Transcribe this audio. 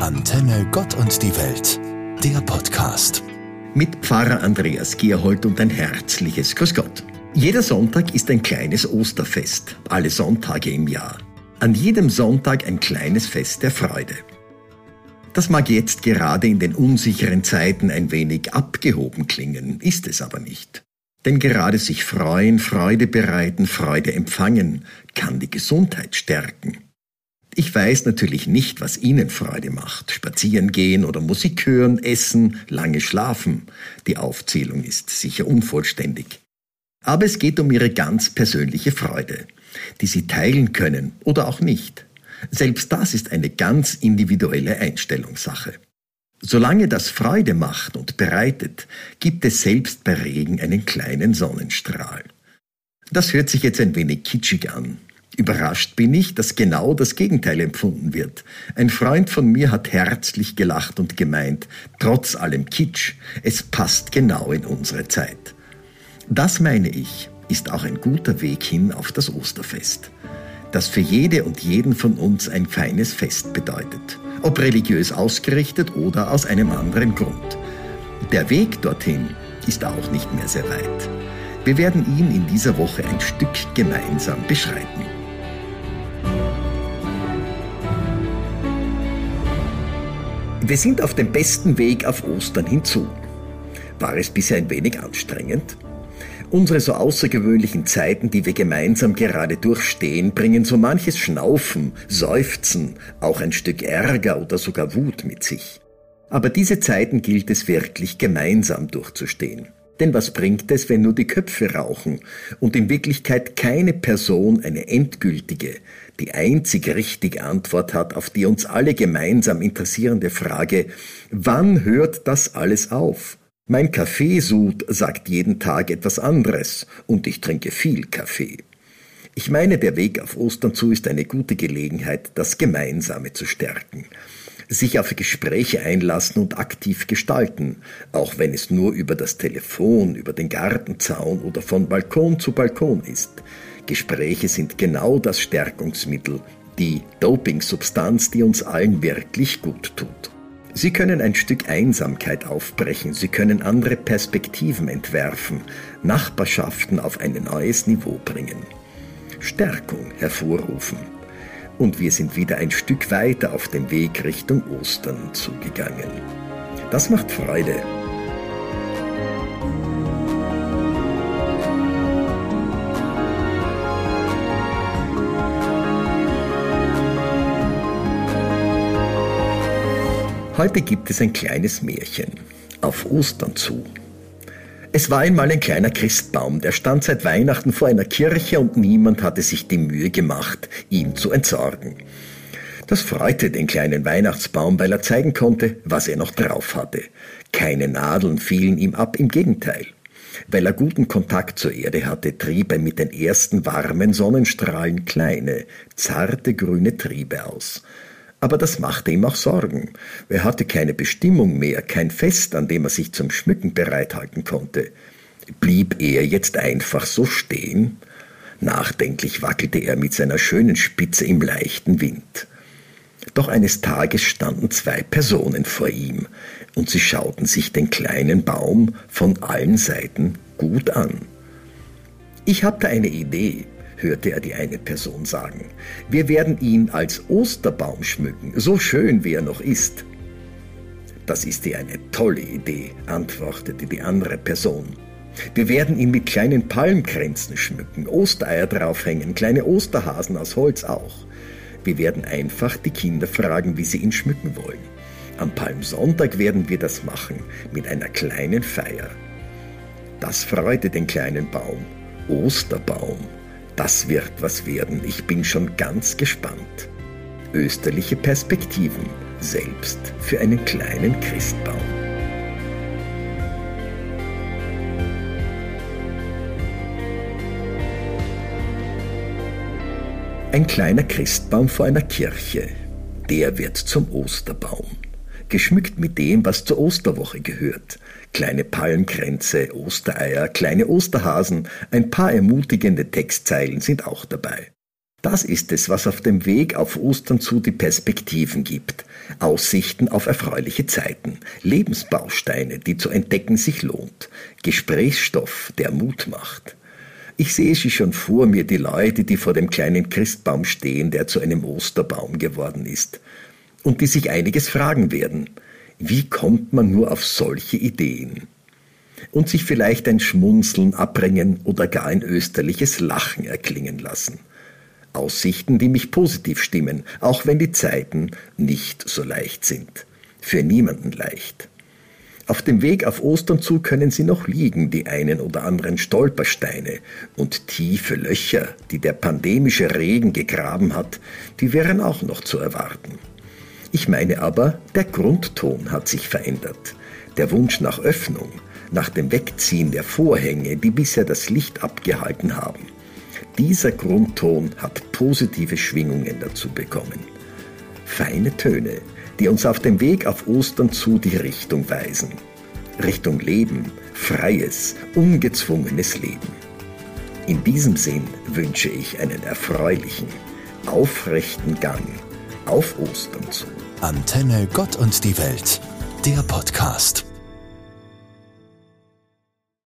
Antenne Gott und die Welt, der Podcast. Mit Pfarrer Andreas Gierhold und ein herzliches Grüß Gott. Jeder Sonntag ist ein kleines Osterfest, alle Sonntage im Jahr. An jedem Sonntag ein kleines Fest der Freude. Das mag jetzt gerade in den unsicheren Zeiten ein wenig abgehoben klingen, ist es aber nicht. Denn gerade sich freuen, Freude bereiten, Freude empfangen, kann die Gesundheit stärken. Ich weiß natürlich nicht, was Ihnen Freude macht. Spazieren gehen oder Musik hören, essen, lange schlafen. Die Aufzählung ist sicher unvollständig. Aber es geht um Ihre ganz persönliche Freude, die Sie teilen können oder auch nicht. Selbst das ist eine ganz individuelle Einstellungssache. Solange das Freude macht und bereitet, gibt es selbst bei Regen einen kleinen Sonnenstrahl. Das hört sich jetzt ein wenig kitschig an. Überrascht bin ich, dass genau das Gegenteil empfunden wird. Ein Freund von mir hat herzlich gelacht und gemeint, trotz allem Kitsch, es passt genau in unsere Zeit. Das meine ich, ist auch ein guter Weg hin auf das Osterfest, das für jede und jeden von uns ein feines Fest bedeutet ob religiös ausgerichtet oder aus einem anderen Grund. Der Weg dorthin ist auch nicht mehr sehr weit. Wir werden ihn in dieser Woche ein Stück gemeinsam beschreiten. Wir sind auf dem besten Weg auf Ostern hinzu. War es bisher ein wenig anstrengend? Unsere so außergewöhnlichen Zeiten, die wir gemeinsam gerade durchstehen, bringen so manches Schnaufen, Seufzen, auch ein Stück Ärger oder sogar Wut mit sich. Aber diese Zeiten gilt es wirklich gemeinsam durchzustehen. Denn was bringt es, wenn nur die Köpfe rauchen und in Wirklichkeit keine Person eine endgültige, die einzig richtige Antwort hat auf die uns alle gemeinsam interessierende Frage, wann hört das alles auf? Mein Kaffeesud sagt jeden Tag etwas anderes und ich trinke viel Kaffee. Ich meine, der Weg auf Ostern zu ist eine gute Gelegenheit, das Gemeinsame zu stärken. Sich auf Gespräche einlassen und aktiv gestalten, auch wenn es nur über das Telefon, über den Gartenzaun oder von Balkon zu Balkon ist. Gespräche sind genau das Stärkungsmittel, die Dopingsubstanz, die uns allen wirklich gut tut. Sie können ein Stück Einsamkeit aufbrechen, Sie können andere Perspektiven entwerfen, Nachbarschaften auf ein neues Niveau bringen, Stärkung hervorrufen. Und wir sind wieder ein Stück weiter auf dem Weg Richtung Ostern zugegangen. Das macht Freude. Heute gibt es ein kleines Märchen. Auf Ostern zu. Es war einmal ein kleiner Christbaum, der stand seit Weihnachten vor einer Kirche und niemand hatte sich die Mühe gemacht, ihn zu entsorgen. Das freute den kleinen Weihnachtsbaum, weil er zeigen konnte, was er noch drauf hatte. Keine Nadeln fielen ihm ab, im Gegenteil. Weil er guten Kontakt zur Erde hatte, trieb er mit den ersten warmen Sonnenstrahlen kleine, zarte grüne Triebe aus. Aber das machte ihm auch Sorgen. Er hatte keine Bestimmung mehr, kein Fest, an dem er sich zum Schmücken bereithalten konnte. Blieb er jetzt einfach so stehen? Nachdenklich wackelte er mit seiner schönen Spitze im leichten Wind. Doch eines Tages standen zwei Personen vor ihm, und sie schauten sich den kleinen Baum von allen Seiten gut an. Ich hatte eine Idee, hörte er die eine Person sagen. Wir werden ihn als Osterbaum schmücken, so schön wie er noch ist. Das ist dir eine tolle Idee, antwortete die andere Person. Wir werden ihn mit kleinen Palmkränzen schmücken, Ostereier draufhängen, kleine Osterhasen aus Holz auch. Wir werden einfach die Kinder fragen, wie sie ihn schmücken wollen. Am Palmsonntag werden wir das machen, mit einer kleinen Feier. Das freute den kleinen Baum. Osterbaum. Das wird was werden, ich bin schon ganz gespannt. Österliche Perspektiven, selbst für einen kleinen Christbaum. Ein kleiner Christbaum vor einer Kirche, der wird zum Osterbaum geschmückt mit dem, was zur Osterwoche gehört. Kleine Palmkränze, Ostereier, kleine Osterhasen, ein paar ermutigende Textzeilen sind auch dabei. Das ist es, was auf dem Weg auf Ostern zu die Perspektiven gibt. Aussichten auf erfreuliche Zeiten, Lebensbausteine, die zu entdecken sich lohnt, Gesprächsstoff, der Mut macht. Ich sehe sie schon vor mir, die Leute, die vor dem kleinen Christbaum stehen, der zu einem Osterbaum geworden ist, und die sich einiges fragen werden. Wie kommt man nur auf solche Ideen? Und sich vielleicht ein Schmunzeln abbringen oder gar ein österliches Lachen erklingen lassen. Aussichten, die mich positiv stimmen, auch wenn die Zeiten nicht so leicht sind. Für niemanden leicht. Auf dem Weg auf Ostern zu können sie noch liegen, die einen oder anderen Stolpersteine und tiefe Löcher, die der pandemische Regen gegraben hat, die wären auch noch zu erwarten. Ich meine aber, der Grundton hat sich verändert. Der Wunsch nach Öffnung, nach dem Wegziehen der Vorhänge, die bisher das Licht abgehalten haben. Dieser Grundton hat positive Schwingungen dazu bekommen. Feine Töne, die uns auf dem Weg auf Ostern zu die Richtung weisen. Richtung Leben, freies, ungezwungenes Leben. In diesem Sinn wünsche ich einen erfreulichen, aufrechten Gang auf Ostern zu. Antenne Gott und die Welt, der Podcast.